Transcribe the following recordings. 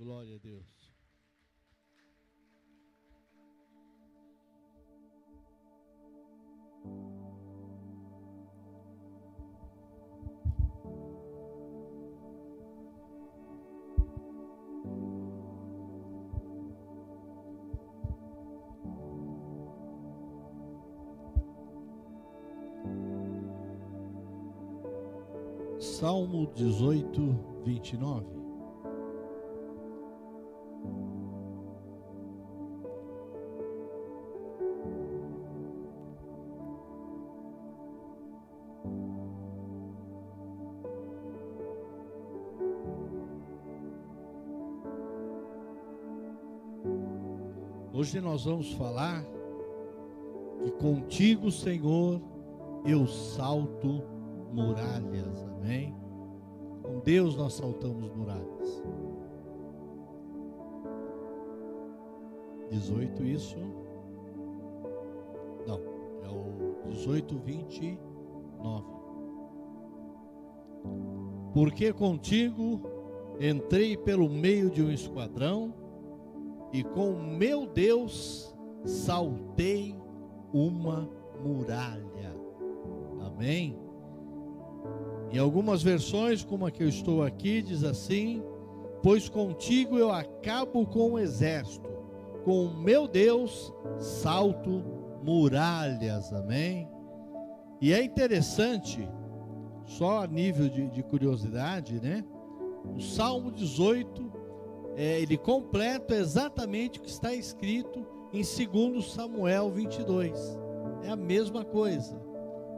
Glória a Deus. Salmo 18, 29. Hoje nós vamos falar que contigo, Senhor, eu salto muralhas. Amém? Com Deus nós saltamos muralhas. 18 isso? Não, é o 18, 29. Porque contigo entrei pelo meio de um esquadrão e com meu Deus saltei uma muralha. Amém? Em algumas versões, como a que eu estou aqui, diz assim: Pois contigo eu acabo com o exército, com o meu Deus salto muralhas. Amém? E é interessante, só a nível de, de curiosidade, né? O Salmo 18 é, ele completa exatamente o que está escrito em 2 Samuel 22. É a mesma coisa.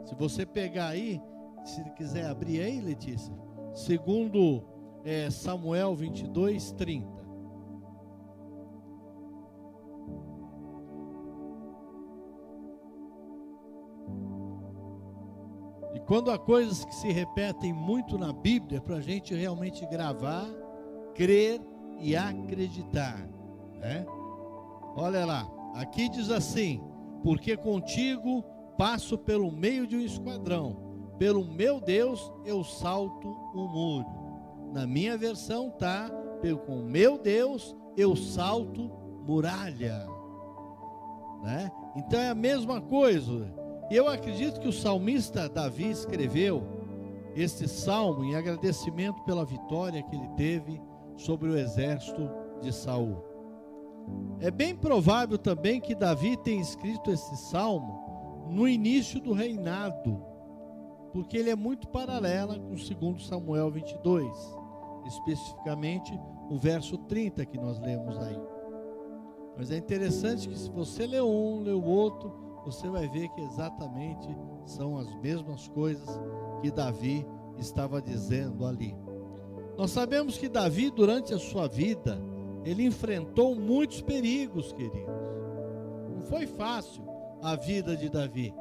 Se você pegar aí, se quiser abrir aí, Letícia, segundo é, Samuel 22, 30. E quando há coisas que se repetem muito na Bíblia, para a gente realmente gravar, crer e acreditar. Né? Olha lá, aqui diz assim: porque contigo passo pelo meio de um esquadrão, pelo meu Deus eu salto o muro. Na minha versão tá, com meu Deus eu salto muralha. Né? Então é a mesma coisa. Eu acredito que o salmista Davi escreveu este salmo em agradecimento pela vitória que ele teve sobre o exército de Saul. É bem provável também que Davi tenha escrito esse salmo no início do reinado, porque ele é muito paralela com o 2 Samuel 22, especificamente o verso 30 que nós lemos aí. Mas é interessante que se você lê um, lê o outro, você vai ver que exatamente são as mesmas coisas que Davi estava dizendo ali. Nós sabemos que Davi, durante a sua vida, ele enfrentou muitos perigos, queridos. Não foi fácil a vida de Davi.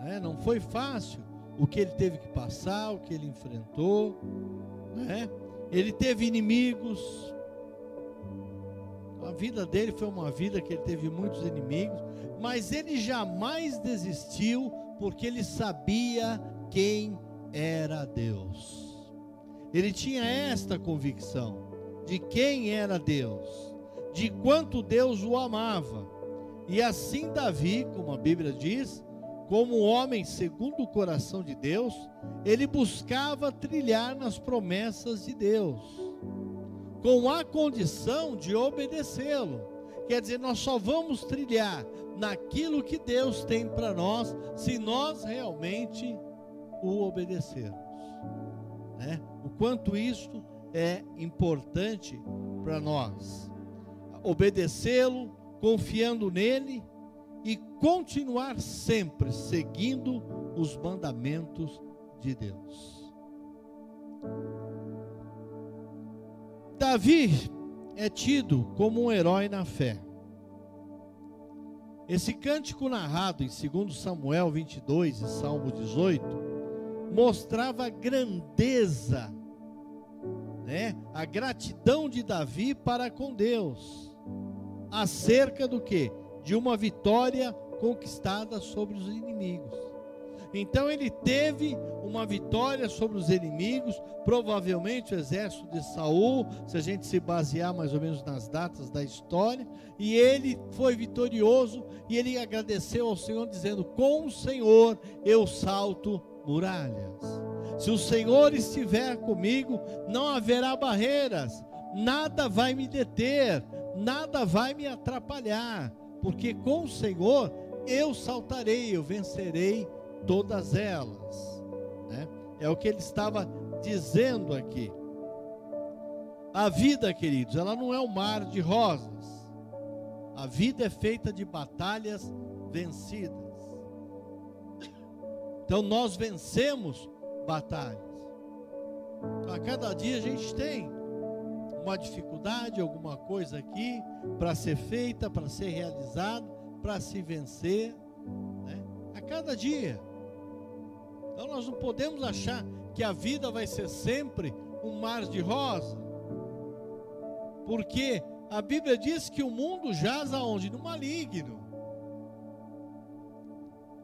Né? Não foi fácil o que ele teve que passar, o que ele enfrentou. Né? Ele teve inimigos. A vida dele foi uma vida que ele teve muitos inimigos, mas ele jamais desistiu, porque ele sabia quem era Deus. Ele tinha esta convicção de quem era Deus, de quanto Deus o amava. E assim Davi, como a Bíblia diz, como homem segundo o coração de Deus, ele buscava trilhar nas promessas de Deus, com a condição de obedecê-lo. Quer dizer, nós só vamos trilhar naquilo que Deus tem para nós, se nós realmente o obedecermos. Né? O quanto isto é importante para nós. Obedecê-lo, confiando nele e continuar sempre seguindo os mandamentos de Deus. Davi é tido como um herói na fé. Esse cântico narrado em 2 Samuel 22 e Salmo 18 mostrava a grandeza, né? A gratidão de Davi para com Deus, acerca do que? De uma vitória conquistada sobre os inimigos. Então ele teve uma vitória sobre os inimigos, provavelmente o exército de Saul, se a gente se basear mais ou menos nas datas da história, e ele foi vitorioso e ele agradeceu ao Senhor dizendo: "Com o Senhor eu salto muralhas. Se o Senhor estiver comigo, não haverá barreiras, nada vai me deter, nada vai me atrapalhar, porque com o Senhor eu saltarei, eu vencerei todas elas. Né? É o que ele estava dizendo aqui. A vida, queridos, ela não é um mar de rosas. A vida é feita de batalhas vencidas. Então nós vencemos batalhas. A cada dia a gente tem uma dificuldade, alguma coisa aqui para ser feita, para ser realizada, para se vencer, né? a cada dia. Então nós não podemos achar que a vida vai ser sempre um mar de rosa, porque a Bíblia diz que o mundo jaz aonde? No maligno.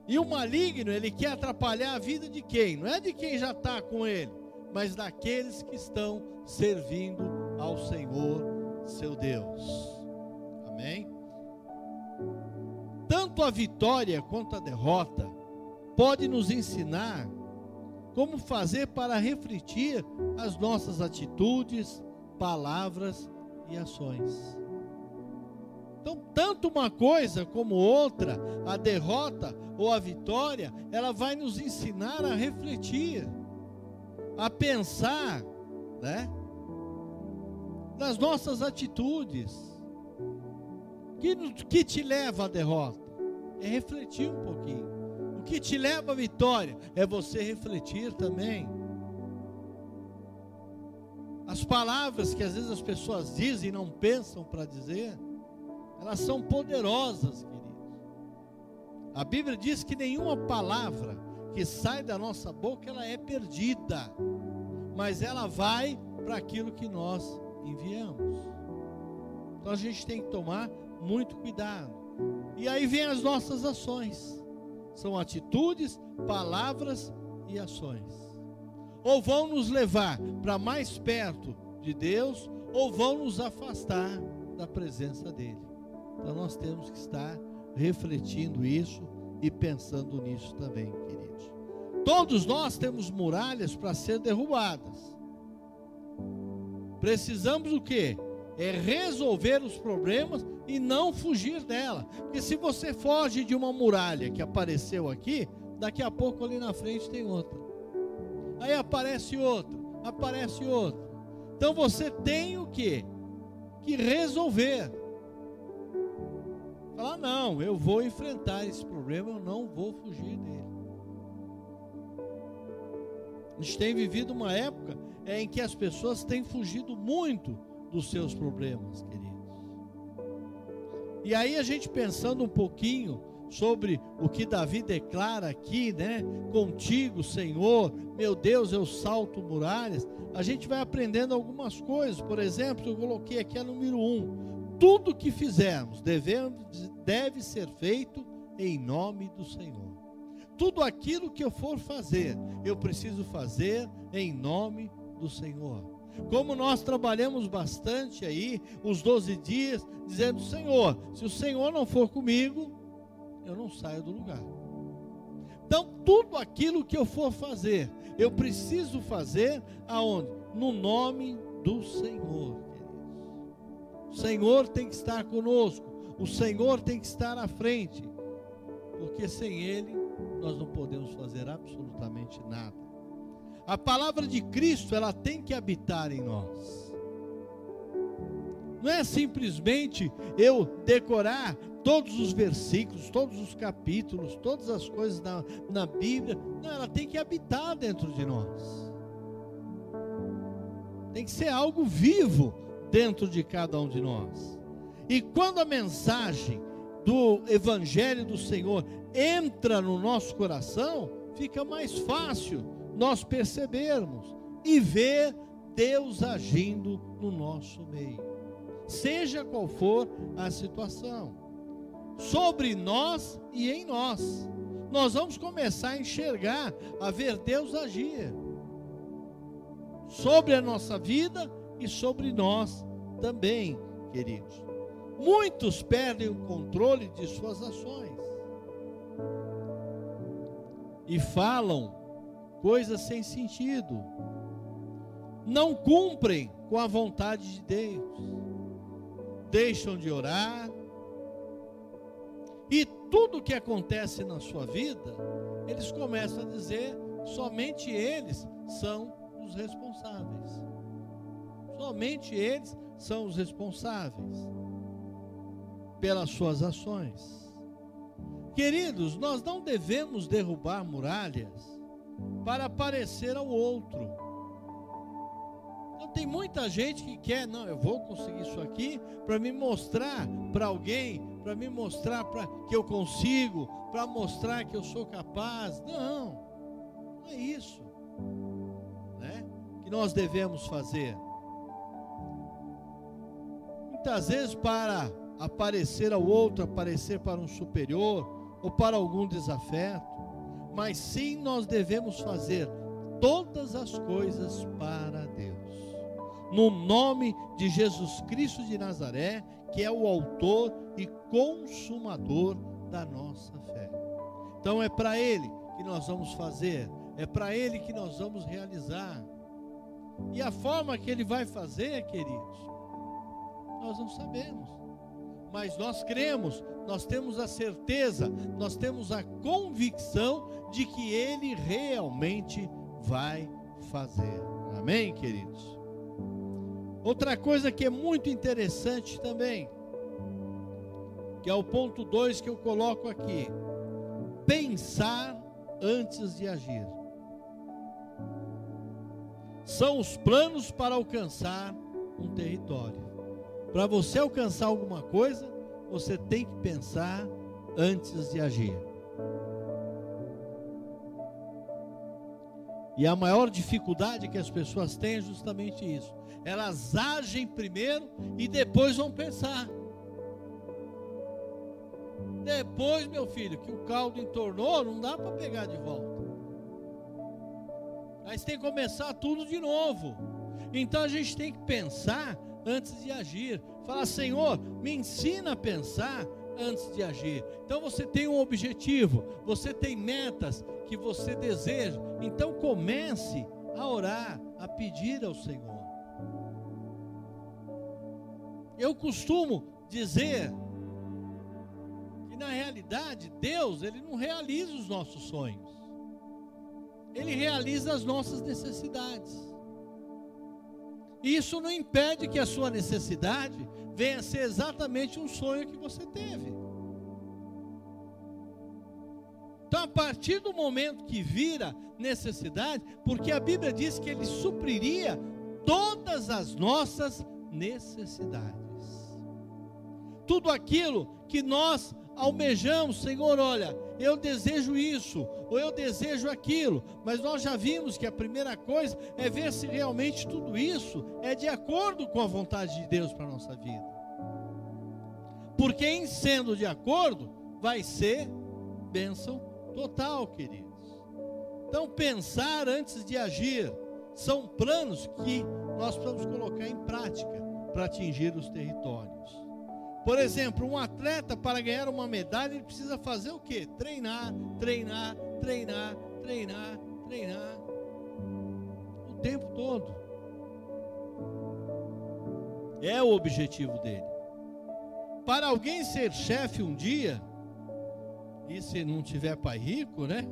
E o maligno, ele quer atrapalhar a vida de quem? Não é de quem já está com ele, mas daqueles que estão servindo ao Senhor, seu Deus. Amém? Tanto a vitória quanto a derrota pode nos ensinar como fazer para refletir as nossas atitudes, palavras e ações. Então, tanto uma coisa como outra, a derrota ou a vitória, ela vai nos ensinar a refletir, a pensar, né? Nas nossas atitudes. Que, que te leva à derrota? É refletir um pouquinho que te leva à vitória é você refletir também. As palavras que às vezes as pessoas dizem e não pensam para dizer, elas são poderosas. A Bíblia diz que nenhuma palavra que sai da nossa boca ela é perdida, mas ela vai para aquilo que nós enviamos. Então a gente tem que tomar muito cuidado. E aí vem as nossas ações são atitudes, palavras e ações. Ou vão nos levar para mais perto de Deus, ou vão nos afastar da presença dEle. Então nós temos que estar refletindo isso e pensando nisso também, queridos. Todos nós temos muralhas para ser derrubadas. Precisamos o quê? É resolver os problemas e não fugir dela. Porque se você foge de uma muralha que apareceu aqui, daqui a pouco ali na frente tem outra. Aí aparece outra, aparece outra. Então você tem o que? Que resolver. Falar, não, eu vou enfrentar esse problema, eu não vou fugir dele. A gente tem vivido uma época em que as pessoas têm fugido muito dos seus problemas, querido. E aí a gente pensando um pouquinho sobre o que Davi declara aqui, né? Contigo, Senhor, meu Deus, eu salto muralhas. A gente vai aprendendo algumas coisas. Por exemplo, eu coloquei aqui a número um: tudo que fizermos devemos, deve ser feito em nome do Senhor. Tudo aquilo que eu for fazer, eu preciso fazer em nome do Senhor. Como nós trabalhamos bastante aí, os 12 dias, dizendo: Senhor, se o Senhor não for comigo, eu não saio do lugar. Então, tudo aquilo que eu for fazer, eu preciso fazer aonde? No nome do Senhor, O Senhor tem que estar conosco, o Senhor tem que estar à frente, porque sem Ele nós não podemos fazer absolutamente nada. A palavra de Cristo, ela tem que habitar em nós. Não é simplesmente eu decorar todos os versículos, todos os capítulos, todas as coisas na, na Bíblia. Não, ela tem que habitar dentro de nós. Tem que ser algo vivo dentro de cada um de nós. E quando a mensagem do Evangelho do Senhor entra no nosso coração, fica mais fácil nós percebermos e ver Deus agindo no nosso meio, seja qual for a situação, sobre nós e em nós. nós vamos começar a enxergar, a ver Deus agir sobre a nossa vida e sobre nós também, queridos. Muitos perdem o controle de suas ações e falam coisas sem sentido, não cumprem com a vontade de Deus, deixam de orar, e tudo que acontece na sua vida, eles começam a dizer: somente eles são os responsáveis. Somente eles são os responsáveis pelas suas ações. Queridos, nós não devemos derrubar muralhas para parecer ao outro. Então, tem muita gente que quer, não, eu vou conseguir isso aqui para me mostrar para alguém, para me mostrar pra, que eu consigo, para mostrar que eu sou capaz. Não, não é isso né, que nós devemos fazer. Muitas vezes, para aparecer ao outro, aparecer para um superior ou para algum desafeto, mas sim nós devemos fazer todas as coisas para Deus. No nome de Jesus Cristo de Nazaré, que é o autor e consumador da nossa fé. Então é para Ele que nós vamos fazer, é para Ele que nós vamos realizar. E a forma que Ele vai fazer, queridos, nós não sabemos. Mas nós cremos, nós temos a certeza, nós temos a convicção de que Ele realmente vai fazer. Amém, queridos? Outra coisa que é muito interessante também, que é o ponto 2 que eu coloco aqui: pensar antes de agir. São os planos para alcançar um território. Para você alcançar alguma coisa, você tem que pensar antes de agir. E a maior dificuldade que as pessoas têm é justamente isso. Elas agem primeiro e depois vão pensar. Depois, meu filho, que o caldo entornou, não dá para pegar de volta. Você tem que começar tudo de novo. Então a gente tem que pensar antes de agir. Fala, Senhor, me ensina a pensar antes de agir. Então você tem um objetivo, você tem metas que você deseja. Então comece a orar, a pedir ao Senhor. Eu costumo dizer que na realidade Deus, ele não realiza os nossos sonhos. Ele realiza as nossas necessidades. Isso não impede que a sua necessidade venha a ser exatamente um sonho que você teve. Então, a partir do momento que vira necessidade, porque a Bíblia diz que Ele supriria todas as nossas necessidades. Tudo aquilo que nós almejamos, Senhor, olha, eu desejo isso, ou eu desejo aquilo, mas nós já vimos que a primeira coisa é ver se realmente tudo isso é de acordo com a vontade de Deus para a nossa vida. Porque em sendo de acordo, vai ser bênção total, queridos. Então, pensar antes de agir são planos que nós precisamos colocar em prática para atingir os territórios. Por exemplo, um atleta para ganhar uma medalha, ele precisa fazer o quê? Treinar, treinar, treinar, treinar, treinar. O tempo todo. É o objetivo dele. Para alguém ser chefe um dia, e se não tiver pai rico, né?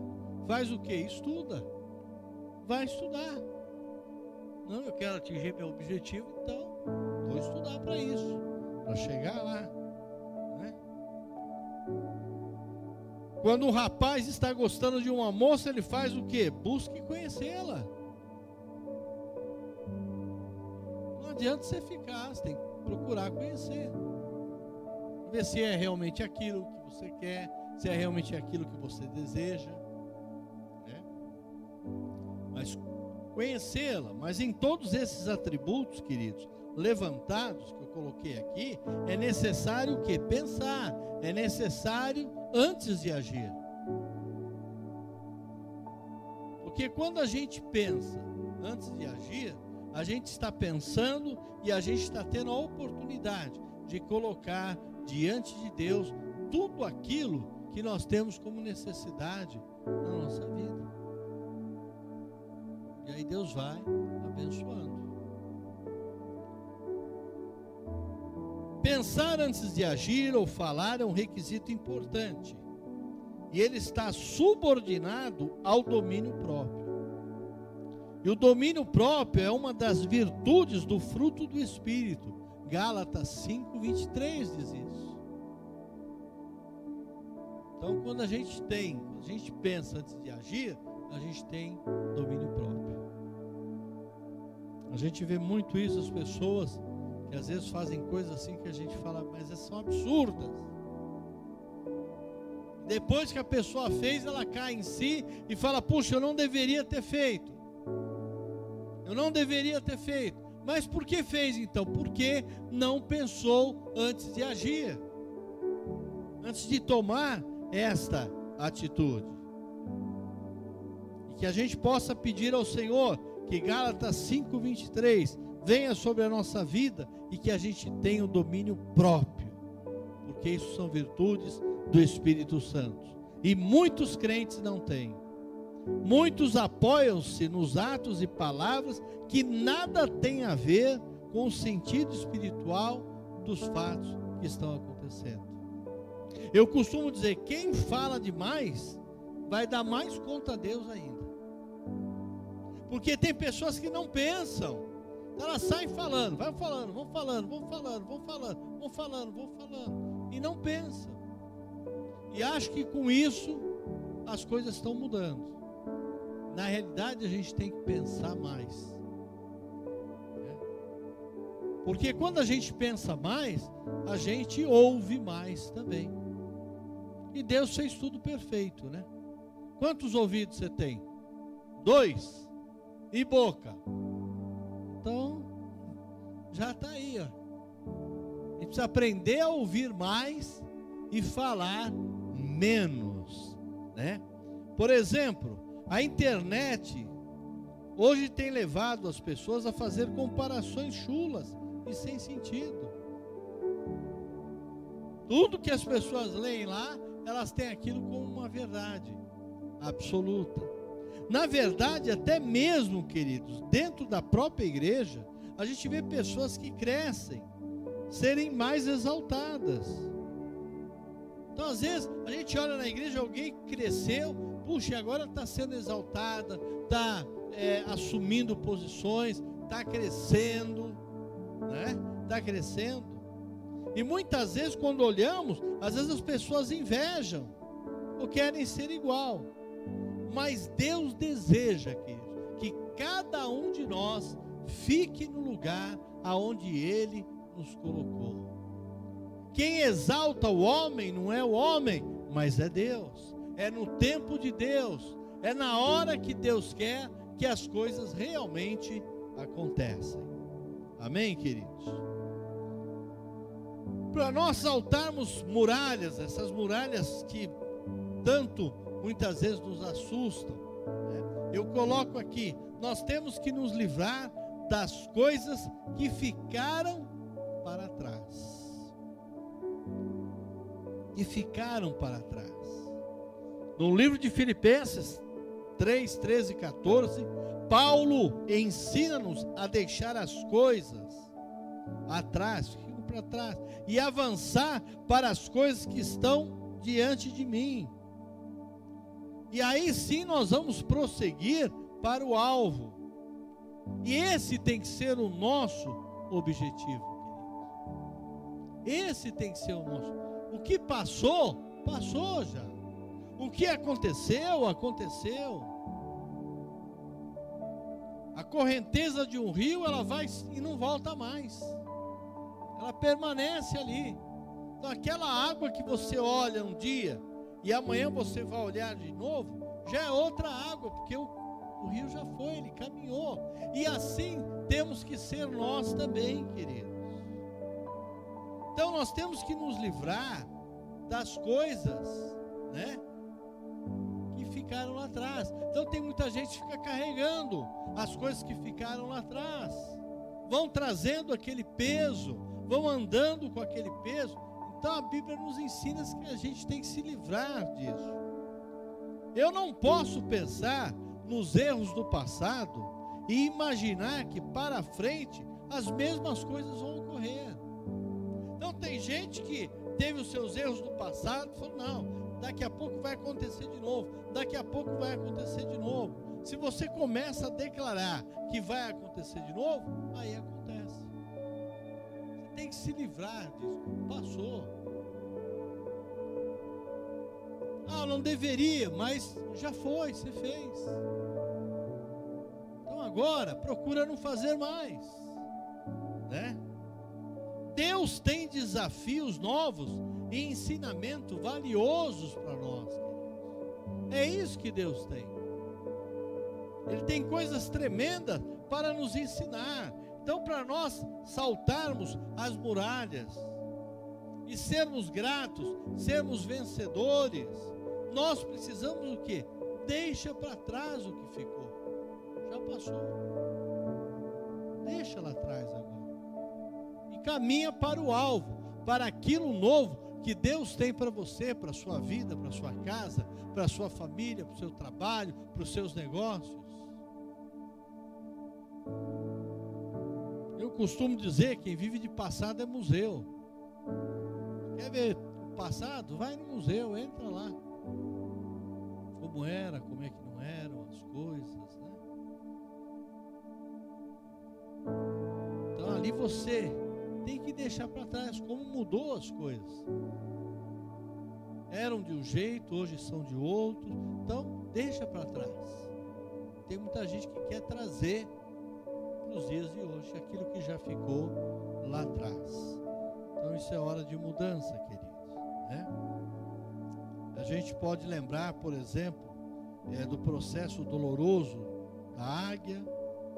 Faz o que? Estuda. Vai estudar. Não, eu quero atingir meu objetivo, então vou estudar para isso para chegar lá. Né? Quando um rapaz está gostando de uma moça, ele faz o que? Busque conhecê-la. Não adianta você ficar, você tem que procurar conhecer. Ver se é realmente aquilo que você quer, se é realmente aquilo que você deseja. Né? Mas conhecê-la, mas em todos esses atributos, queridos, levantados coloquei aqui, é necessário o que? Pensar, é necessário antes de agir. Porque quando a gente pensa antes de agir, a gente está pensando e a gente está tendo a oportunidade de colocar diante de Deus tudo aquilo que nós temos como necessidade na nossa vida. E aí Deus vai abençoando. Pensar antes de agir ou falar é um requisito importante. E ele está subordinado ao domínio próprio. E o domínio próprio é uma das virtudes do fruto do Espírito. Gálatas 5, 23 diz isso. Então, quando a gente tem, a gente pensa antes de agir, a gente tem domínio próprio. A gente vê muito isso, as pessoas que às vezes fazem coisas assim que a gente fala, mas são absurdas. Depois que a pessoa fez, ela cai em si e fala: Puxa, eu não deveria ter feito. Eu não deveria ter feito. Mas por que fez então? Porque não pensou antes de agir, antes de tomar esta atitude. E que a gente possa pedir ao Senhor que Gálatas 5:23 venha sobre a nossa vida e que a gente tenha o domínio próprio, porque isso são virtudes do Espírito Santo. E muitos crentes não têm. Muitos apoiam-se nos atos e palavras que nada têm a ver com o sentido espiritual dos fatos que estão acontecendo. Eu costumo dizer: quem fala demais vai dar mais conta a Deus ainda. Porque tem pessoas que não pensam, elas saem falando, vai falando, vão falando, vão falando, vão falando, vão falando, vão falando, e não pensam. E acho que com isso as coisas estão mudando. Na realidade, a gente tem que pensar mais. Né? Porque quando a gente pensa mais, a gente ouve mais também. E Deus fez tudo perfeito, né? Quantos ouvidos você tem? Dois. E boca? Já está aí, ó. A gente precisa aprender a ouvir mais e falar menos, né? Por exemplo, a internet hoje tem levado as pessoas a fazer comparações chulas e sem sentido. Tudo que as pessoas leem lá, elas têm aquilo como uma verdade absoluta. Na verdade, até mesmo, queridos, dentro da própria igreja, a gente vê pessoas que crescem, serem mais exaltadas. Então, às vezes, a gente olha na igreja, alguém cresceu, puxa, agora está sendo exaltada, está é, assumindo posições, está crescendo, né? Está crescendo. E muitas vezes, quando olhamos, às vezes as pessoas invejam ou querem ser igual. Mas Deus deseja, querido, que cada um de nós fique no lugar aonde Ele nos colocou. Quem exalta o homem não é o homem, mas é Deus é no tempo de Deus, é na hora que Deus quer que as coisas realmente acontecem. Amém, queridos? Para nós saltarmos muralhas, essas muralhas que tanto muitas vezes nos assustam, né? eu coloco aqui: nós temos que nos livrar das coisas que ficaram para trás. Que ficaram para trás. No livro de Filipenses 3, 13 e 14, Paulo ensina-nos a deixar as coisas atrás, para trás, e avançar para as coisas que estão diante de mim. E aí sim nós vamos prosseguir para o alvo. E esse tem que ser o nosso objetivo. Esse tem que ser o nosso. O que passou, passou já. O que aconteceu, aconteceu. A correnteza de um rio, ela vai e não volta mais. Ela permanece ali. Então, aquela água que você olha um dia e amanhã você vai olhar de novo, já é outra água, porque o, o rio já foi, ele caminhou. E assim temos que ser nós também, queridos. Então nós temos que nos livrar das coisas, né? ficaram lá atrás. Então tem muita gente que fica carregando as coisas que ficaram lá atrás. Vão trazendo aquele peso, vão andando com aquele peso. Então a Bíblia nos ensina que a gente tem que se livrar disso. Eu não posso pensar nos erros do passado e imaginar que para frente as mesmas coisas vão ocorrer. Então tem gente que teve os seus erros no passado, falou: não, daqui a pouco vai acontecer de novo, daqui a pouco vai acontecer de novo. Se você começa a declarar que vai acontecer de novo, aí acontece. Você tem que se livrar disso. Passou. Ah, não deveria, mas já foi, você fez. Então agora, procura não fazer mais. Né? Deus tem desafios novos e ensinamento valiosos para nós. É isso que Deus tem. Ele tem coisas tremendas para nos ensinar. Então, para nós saltarmos as muralhas e sermos gratos, sermos vencedores, nós precisamos o que? Deixa para trás o que ficou. Já passou. Deixa lá atrás agora caminha para o alvo, para aquilo novo que Deus tem para você, para a sua vida, para a sua casa, para a sua família, para o seu trabalho, para os seus negócios. Eu costumo dizer: quem vive de passado é museu. Quer ver o passado? Vai no museu, entra lá. Como era, como é que não eram as coisas, né? Então ali você tem que deixar para trás como mudou as coisas. Eram de um jeito, hoje são de outro. Então, deixa para trás. Tem muita gente que quer trazer para os dias de hoje aquilo que já ficou lá atrás. Então, isso é hora de mudança, queridos. Né? A gente pode lembrar, por exemplo, é, do processo doloroso da águia,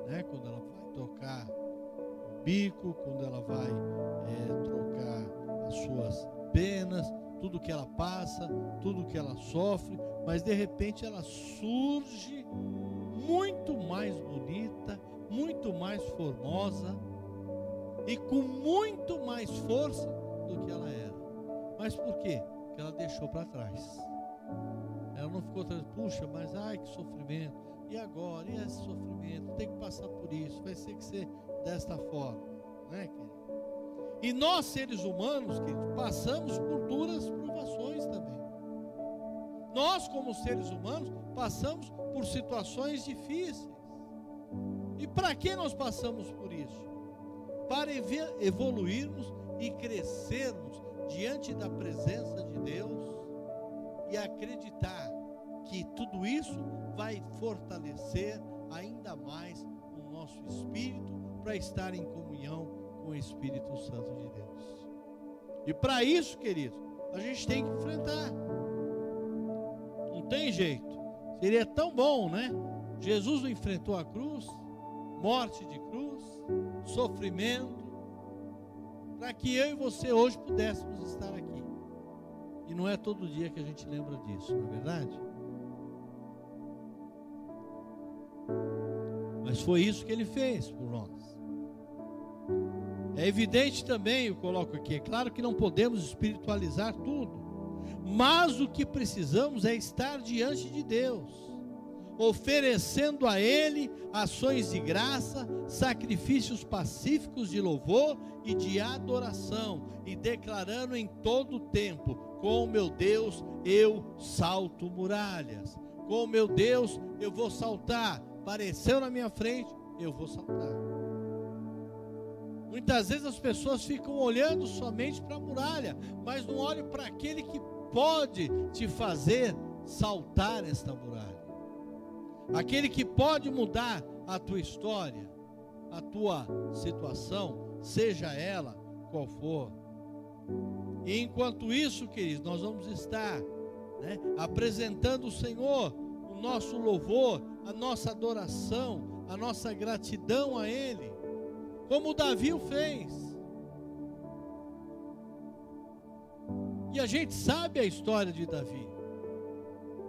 né, quando ela vai tocar bico, quando ela vai é, trocar as suas penas, tudo que ela passa, tudo que ela sofre, mas de repente ela surge muito mais bonita, muito mais formosa e com muito mais força do que ela era. Mas por quê? Porque ela deixou para trás. Ela não ficou atrás, puxa, mas ai que sofrimento. E agora? E esse sofrimento? Tem que passar por isso. Vai ser que ser desta forma, né? E nós, seres humanos, querido, passamos por duras provações também. Nós, como seres humanos, passamos por situações difíceis. E para que nós passamos por isso? Para evoluirmos e crescermos diante da presença de Deus e acreditar que tudo isso vai fortalecer ainda mais o nosso espírito para estar em comunhão com o Espírito Santo de Deus. E para isso, querido, a gente tem que enfrentar. Não tem jeito. Seria tão bom, né? Jesus enfrentou a cruz, morte de cruz, sofrimento, para que eu e você hoje pudéssemos estar aqui. E não é todo dia que a gente lembra disso, não é verdade? Mas foi isso que ele fez por nós. É evidente também, eu coloco aqui, é claro que não podemos espiritualizar tudo, mas o que precisamos é estar diante de Deus, oferecendo a Ele ações de graça, sacrifícios pacíficos de louvor e de adoração, e declarando em todo o tempo: com meu Deus eu salto muralhas, com meu Deus eu vou saltar, apareceu na minha frente, eu vou saltar. Muitas vezes as pessoas ficam olhando somente para a muralha, mas não olham para aquele que pode te fazer saltar esta muralha. Aquele que pode mudar a tua história, a tua situação, seja ela qual for. E enquanto isso, queridos, nós vamos estar né, apresentando o Senhor, o nosso louvor, a nossa adoração, a nossa gratidão a Ele como Davi o fez. E a gente sabe a história de Davi.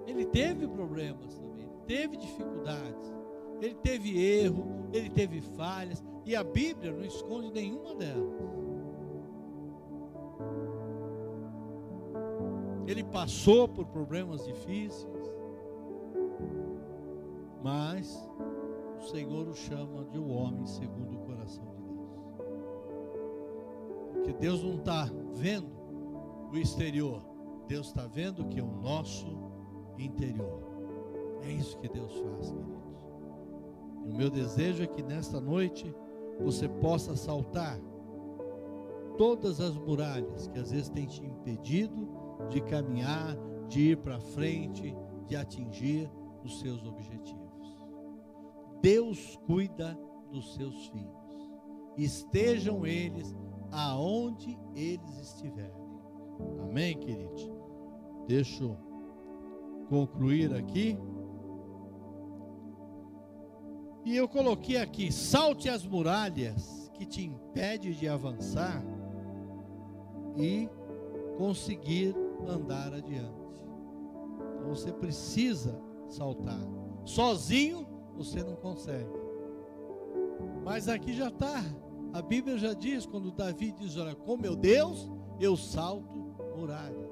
Ele teve problemas também, teve dificuldades, ele teve erro, ele teve falhas, e a Bíblia não esconde nenhuma delas. Ele passou por problemas difíceis, mas o Senhor o chama de um homem segundo o coração de Deus. Porque Deus não está vendo o exterior, Deus está vendo que é o nosso interior. É isso que Deus faz, queridos. E o meu desejo é que nesta noite você possa saltar todas as muralhas que às vezes têm te impedido de caminhar, de ir para frente, de atingir os seus objetivos. Deus cuida dos seus filhos, estejam eles aonde eles estiverem. Amém, queridos? Deixa eu concluir aqui. E eu coloquei aqui: salte as muralhas que te impede de avançar e conseguir andar adiante. Então você precisa saltar. Sozinho você não consegue. Mas aqui já está. A Bíblia já diz, quando Davi diz: Olha, com meu Deus eu salto muralhas.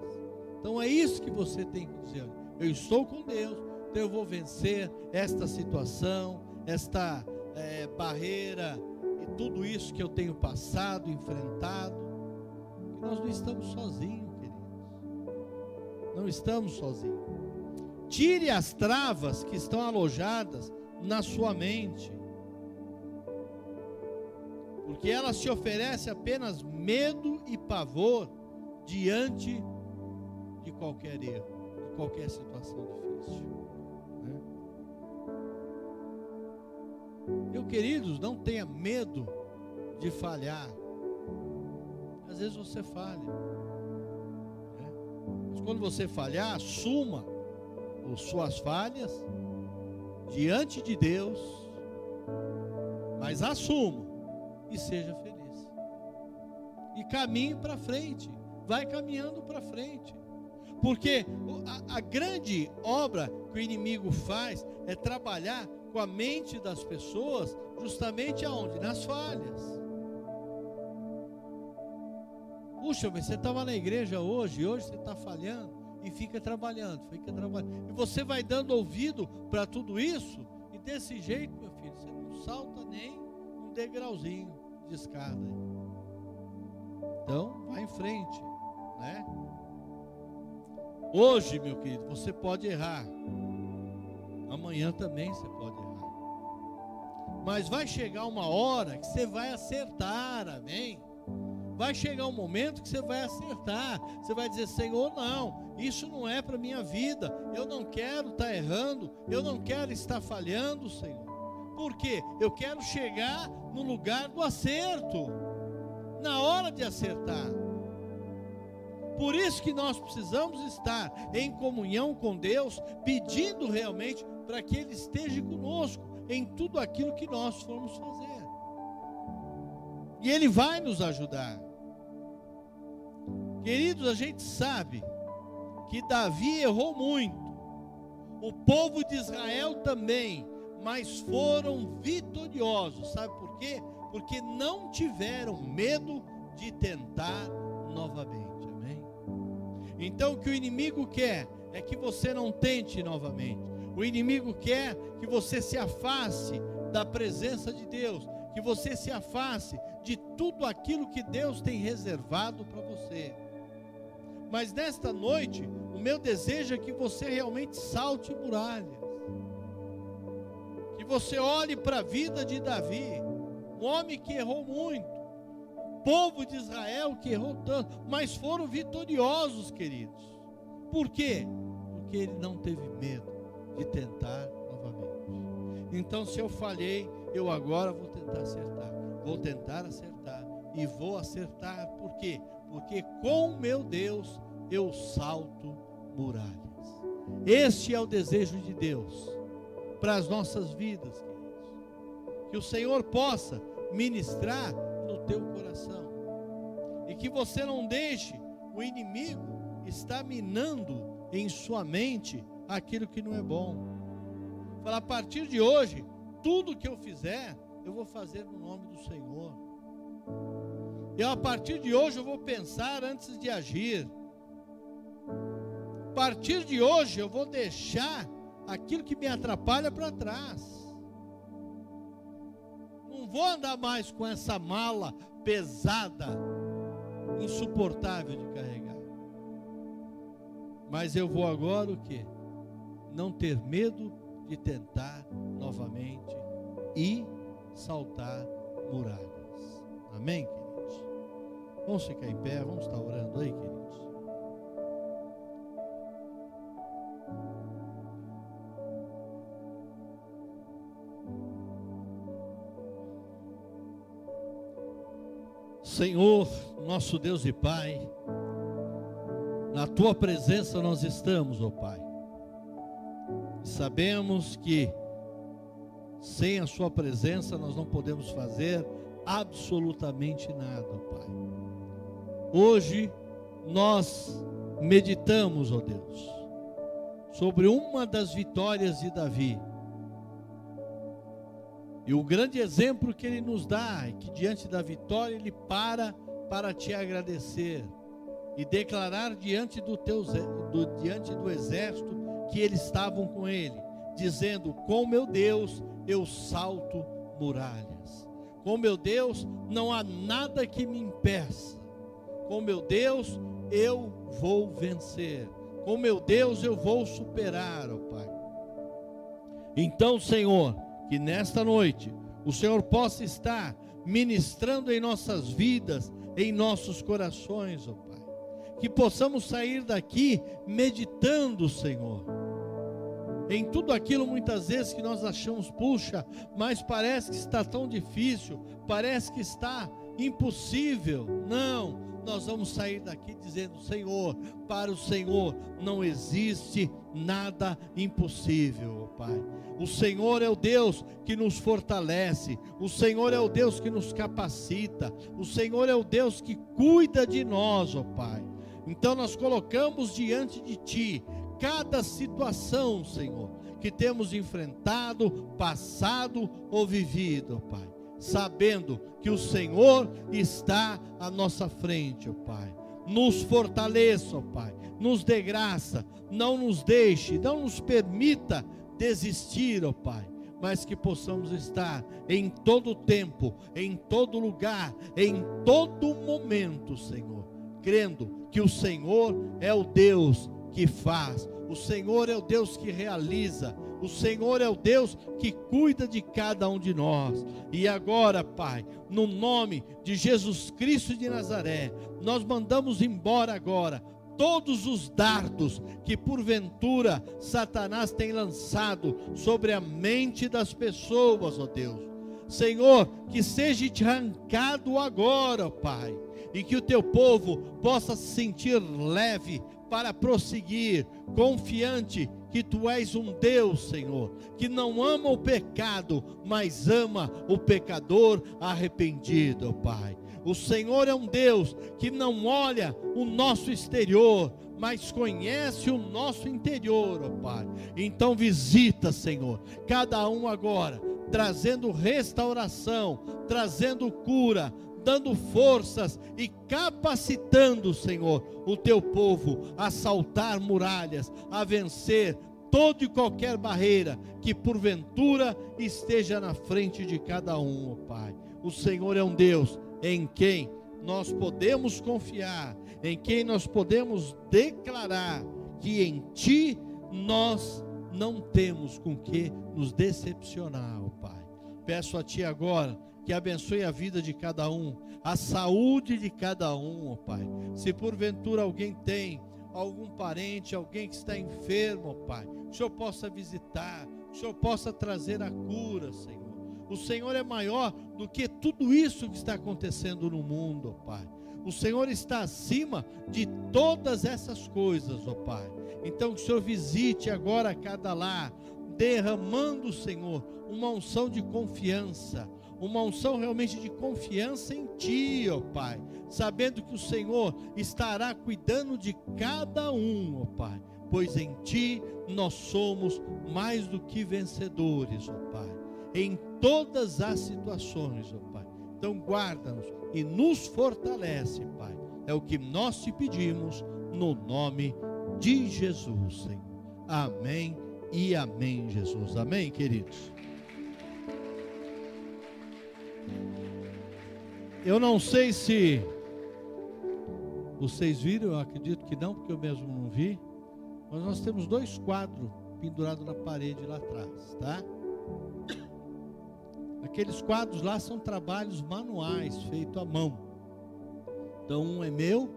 Então é isso que você tem que dizer. Eu estou com Deus, então eu vou vencer esta situação, esta é, barreira e tudo isso que eu tenho passado, enfrentado. Que nós não estamos sozinhos, queridos. Não estamos sozinhos. Tire as travas que estão alojadas na sua mente. Porque ela se oferece apenas medo e pavor diante de qualquer erro, de qualquer situação difícil. Meu queridos, não tenha medo de falhar. Às vezes você falha. Né? Mas quando você falhar, assuma as suas falhas diante de Deus, mas assuma e seja feliz. E caminhe para frente vai caminhando para frente. Porque a, a, grande obra que o inimigo faz é trabalhar com a mente das pessoas, justamente aonde? Nas falhas. Puxa, mas você estava na igreja hoje, e hoje você está falhando e fica trabalhando, fica trabalhando. E você vai dando ouvido para tudo isso, e desse jeito, meu filho, você não salta nem um degrauzinho de escada. Então, vai em frente né? Hoje, meu querido, você pode errar. Amanhã também você pode. Mas vai chegar uma hora que você vai acertar, amém? Vai chegar um momento que você vai acertar. Você vai dizer: Senhor, não, isso não é para minha vida. Eu não quero estar tá errando. Eu não quero estar falhando, Senhor. Por quê? Eu quero chegar no lugar do acerto. Na hora de acertar. Por isso que nós precisamos estar em comunhão com Deus, pedindo realmente para que Ele esteja conosco em tudo aquilo que nós formos fazer. E Ele vai nos ajudar. Queridos, a gente sabe que Davi errou muito, o povo de Israel também, mas foram vitoriosos. Sabe por quê? Porque não tiveram medo de tentar novamente. Então o que o inimigo quer é que você não tente novamente. O inimigo quer que você se afaste da presença de Deus, que você se afaste de tudo aquilo que Deus tem reservado para você. Mas nesta noite, o meu desejo é que você realmente salte muralhas. Que você olhe para a vida de Davi, um homem que errou muito, povo de Israel que errou tanto, mas foram vitoriosos, queridos. Por quê? Porque ele não teve medo de tentar novamente. Então, se eu falhei, eu agora vou tentar acertar. Vou tentar acertar e vou acertar. Por quê? Porque com meu Deus eu salto muralhas. Este é o desejo de Deus para as nossas vidas, queridos. Que o Senhor possa ministrar no teu coração. E que você não deixe o inimigo estar minando em sua mente aquilo que não é bom. Fala, a partir de hoje, tudo que eu fizer, eu vou fazer no nome do Senhor. E a partir de hoje eu vou pensar antes de agir. A partir de hoje eu vou deixar aquilo que me atrapalha para trás. Não vou andar mais com essa mala pesada, insuportável de carregar. Mas eu vou agora o que? Não ter medo de tentar novamente e saltar muralhas. Amém, queridos? Vamos ficar em pé, vamos estar orando aí, queridos. Senhor, nosso Deus e Pai, na tua presença nós estamos, ó oh Pai. Sabemos que sem a sua presença nós não podemos fazer absolutamente nada, Pai. Hoje nós meditamos, ó Deus, sobre uma das vitórias de Davi e o grande exemplo que ele nos dá é que diante da vitória ele para para te agradecer e declarar diante do teu do, diante do exército que eles estavam com ele, dizendo: "Com meu Deus eu salto muralhas. Com meu Deus não há nada que me impeça. Com meu Deus eu vou vencer. Com meu Deus eu vou superar, ó Pai. Então, Senhor, que nesta noite o Senhor possa estar ministrando em nossas vidas, em nossos corações, ó. Que possamos sair daqui meditando, Senhor, em tudo aquilo muitas vezes que nós achamos, puxa, mas parece que está tão difícil, parece que está impossível. Não, nós vamos sair daqui dizendo: Senhor, para o Senhor não existe nada impossível, Pai. O Senhor é o Deus que nos fortalece, o Senhor é o Deus que nos capacita, o Senhor é o Deus que cuida de nós, ó Pai. Então nós colocamos diante de Ti cada situação, Senhor, que temos enfrentado, passado ou vivido, Pai sabendo que o Senhor está à nossa frente, Pai. Nos fortaleça, Pai. Nos dê graça, não nos deixe, não nos permita desistir, ó Pai mas que possamos estar em todo tempo, em todo lugar, em todo momento, Senhor, crendo que o Senhor é o Deus que faz, o Senhor é o Deus que realiza, o Senhor é o Deus que cuida de cada um de nós. E agora, Pai, no nome de Jesus Cristo de Nazaré, nós mandamos embora agora todos os dardos que porventura Satanás tem lançado sobre a mente das pessoas, ó Deus. Senhor, que seja arrancado agora, ó Pai, e que o teu povo possa se sentir leve para prosseguir, confiante que tu és um Deus, Senhor, que não ama o pecado, mas ama o pecador arrependido, Pai. O Senhor é um Deus que não olha o nosso exterior, mas conhece o nosso interior, ó Pai. Então visita, Senhor, cada um agora, trazendo restauração, trazendo cura, dando forças e capacitando, Senhor, o teu povo a saltar muralhas, a vencer toda e qualquer barreira que porventura esteja na frente de cada um, ó Pai. O Senhor é um Deus em quem nós podemos confiar, em quem nós podemos declarar que em Ti nós não temos com que nos decepcionar, ó Pai. Peço a Ti agora que abençoe a vida de cada um, a saúde de cada um, ó Pai. Se porventura alguém tem algum parente, alguém que está enfermo, ó Pai, o Senhor possa visitar, o Senhor possa trazer a cura, Senhor. O Senhor é maior do que tudo isso que está acontecendo no mundo, ó Pai. O Senhor está acima de todas essas coisas, ó Pai. Então que o Senhor visite agora cada lar, derramando, Senhor, uma unção de confiança, uma unção realmente de confiança em Ti, ó Pai, sabendo que o Senhor estará cuidando de cada um, ó Pai, pois em Ti nós somos mais do que vencedores, ó Pai, em todas as situações, ó Pai. Então guarda-nos e nos fortalece, Pai. É o que nós te pedimos no nome de Jesus, Senhor. Amém e amém, Jesus. Amém, queridos. Eu não sei se vocês viram, eu acredito que não, porque eu mesmo não vi. Mas nós temos dois quadros pendurados na parede lá atrás, tá? Aqueles quadros lá são trabalhos manuais feitos à mão. Então um é meu,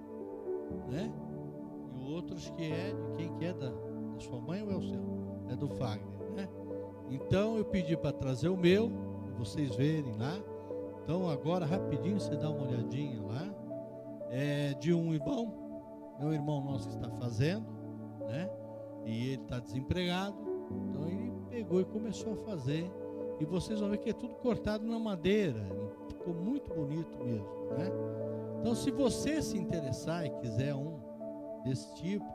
né? E o outro acho que é de quem que é da, da sua mãe ou é o seu? É do Fagner, né? Então eu pedi para trazer o meu, vocês verem lá. Então agora rapidinho você dá uma olhadinha lá. É de um irmão, meu irmão nosso está fazendo, né? E ele está desempregado. Então ele pegou e começou a fazer e vocês vão ver que é tudo cortado na madeira. Ficou muito bonito mesmo, né? Então, se você se interessar e quiser um desse tipo,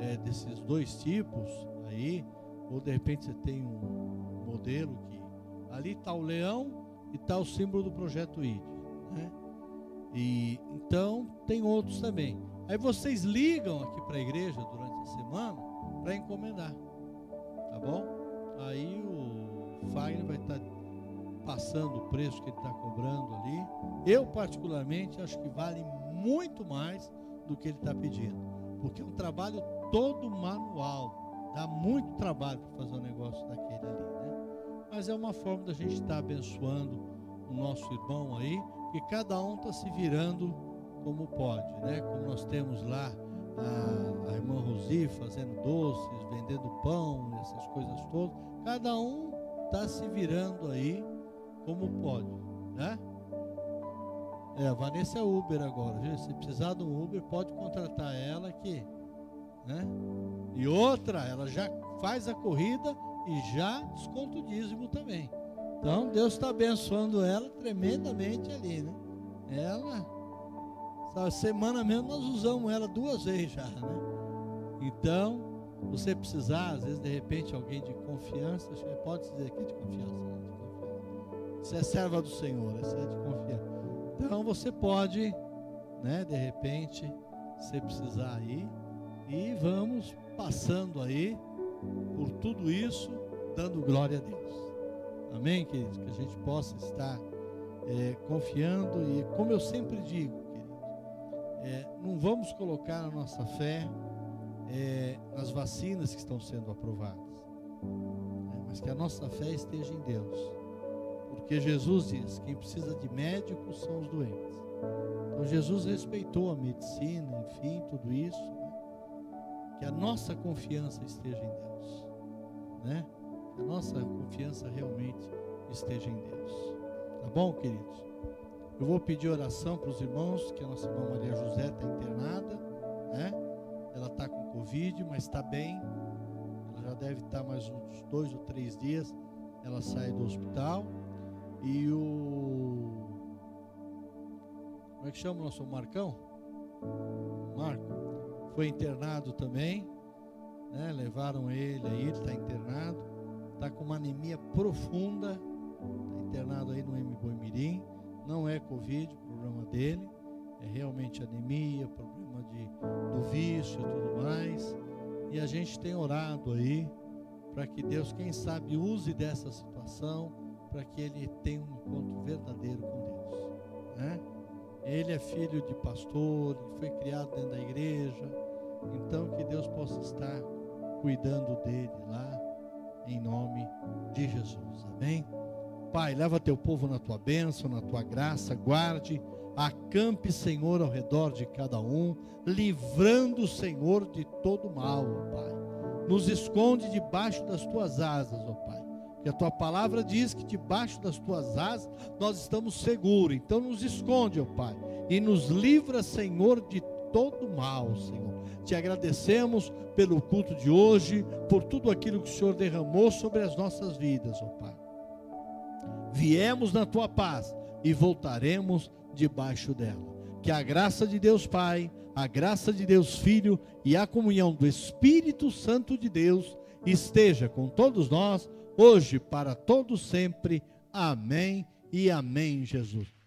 é, desses dois tipos aí, ou de repente você tem um modelo que ali está o leão e está o símbolo do projeto ID, né? E então tem outros também. Aí vocês ligam aqui para a igreja durante a semana para encomendar, tá bom? Aí o Fagner vai estar tá passando o preço que ele está cobrando ali. Eu, particularmente, acho que vale muito mais do que ele está pedindo, porque é um trabalho todo manual, dá muito trabalho para fazer um negócio daquele ali, né? Mas é uma forma da gente estar tá abençoando o nosso irmão aí, que cada um está se virando como pode, né? Como nós temos lá a, a irmã Rosi fazendo doces, vendendo pão, essas coisas todas. Cada um está se virando aí como pode, né? É, a Vanessa é Uber agora, viu? Se precisar de um Uber, pode contratar ela aqui, né? E outra, ela já faz a corrida e já desconta o dízimo também. Então, Deus está abençoando ela tremendamente ali, né? Ela, essa semana mesmo nós usamos ela duas vezes já, né? Então, você precisar, às vezes, de repente, alguém de confiança, pode dizer aqui de confiança, né? de confiança. Você é serva do Senhor, você é de confiança. Então você pode, né, de repente, se precisar aí, e vamos passando aí por tudo isso, dando glória a Deus. Amém, queridos? Que a gente possa estar é, confiando e, como eu sempre digo, queridos, é, não vamos colocar a nossa fé é, nas vacinas que estão sendo aprovadas, é, mas que a nossa fé esteja em Deus, porque Jesus diz: quem precisa de médicos são os doentes. Então Jesus respeitou a medicina, enfim, tudo isso, né? que a nossa confiança esteja em Deus, né? A nossa confiança realmente esteja em Deus. Tá bom, queridos? Eu vou pedir oração para os irmãos, que a nossa irmã Maria José está internada, né? Ela está com Covid, mas está bem. Ela já deve estar tá mais uns dois ou três dias. Ela sai do hospital. E o. Como é que chama o nosso Marcão? Marco. Foi internado também. Né? Levaram ele aí, ele está internado. Está com uma anemia profunda. Está internado aí no M. Boimirim. Não é Covid, o problema dele. É realmente anemia, problema de, do vício e tudo mais. E a gente tem orado aí para que Deus, quem sabe, use dessa situação para que ele tenha um encontro verdadeiro com Deus. Né? Ele é filho de pastor, foi criado dentro da igreja. Então que Deus possa estar cuidando dele lá, em nome de Jesus. Amém? Pai, leva teu povo na tua bênção, na tua graça, guarde Acampe, Senhor, ao redor de cada um, livrando o Senhor de todo mal, ó Pai. Nos esconde debaixo das tuas asas, ó Pai. Que a tua palavra diz que debaixo das tuas asas nós estamos seguros. Então nos esconde, ó Pai, e nos livra, Senhor, de todo mal, Senhor. Te agradecemos pelo culto de hoje, por tudo aquilo que o Senhor derramou sobre as nossas vidas, ó Pai. Viemos na tua paz e voltaremos debaixo dela. Que a graça de Deus Pai, a graça de Deus Filho e a comunhão do Espírito Santo de Deus esteja com todos nós, hoje, para todos sempre. Amém e amém, Jesus.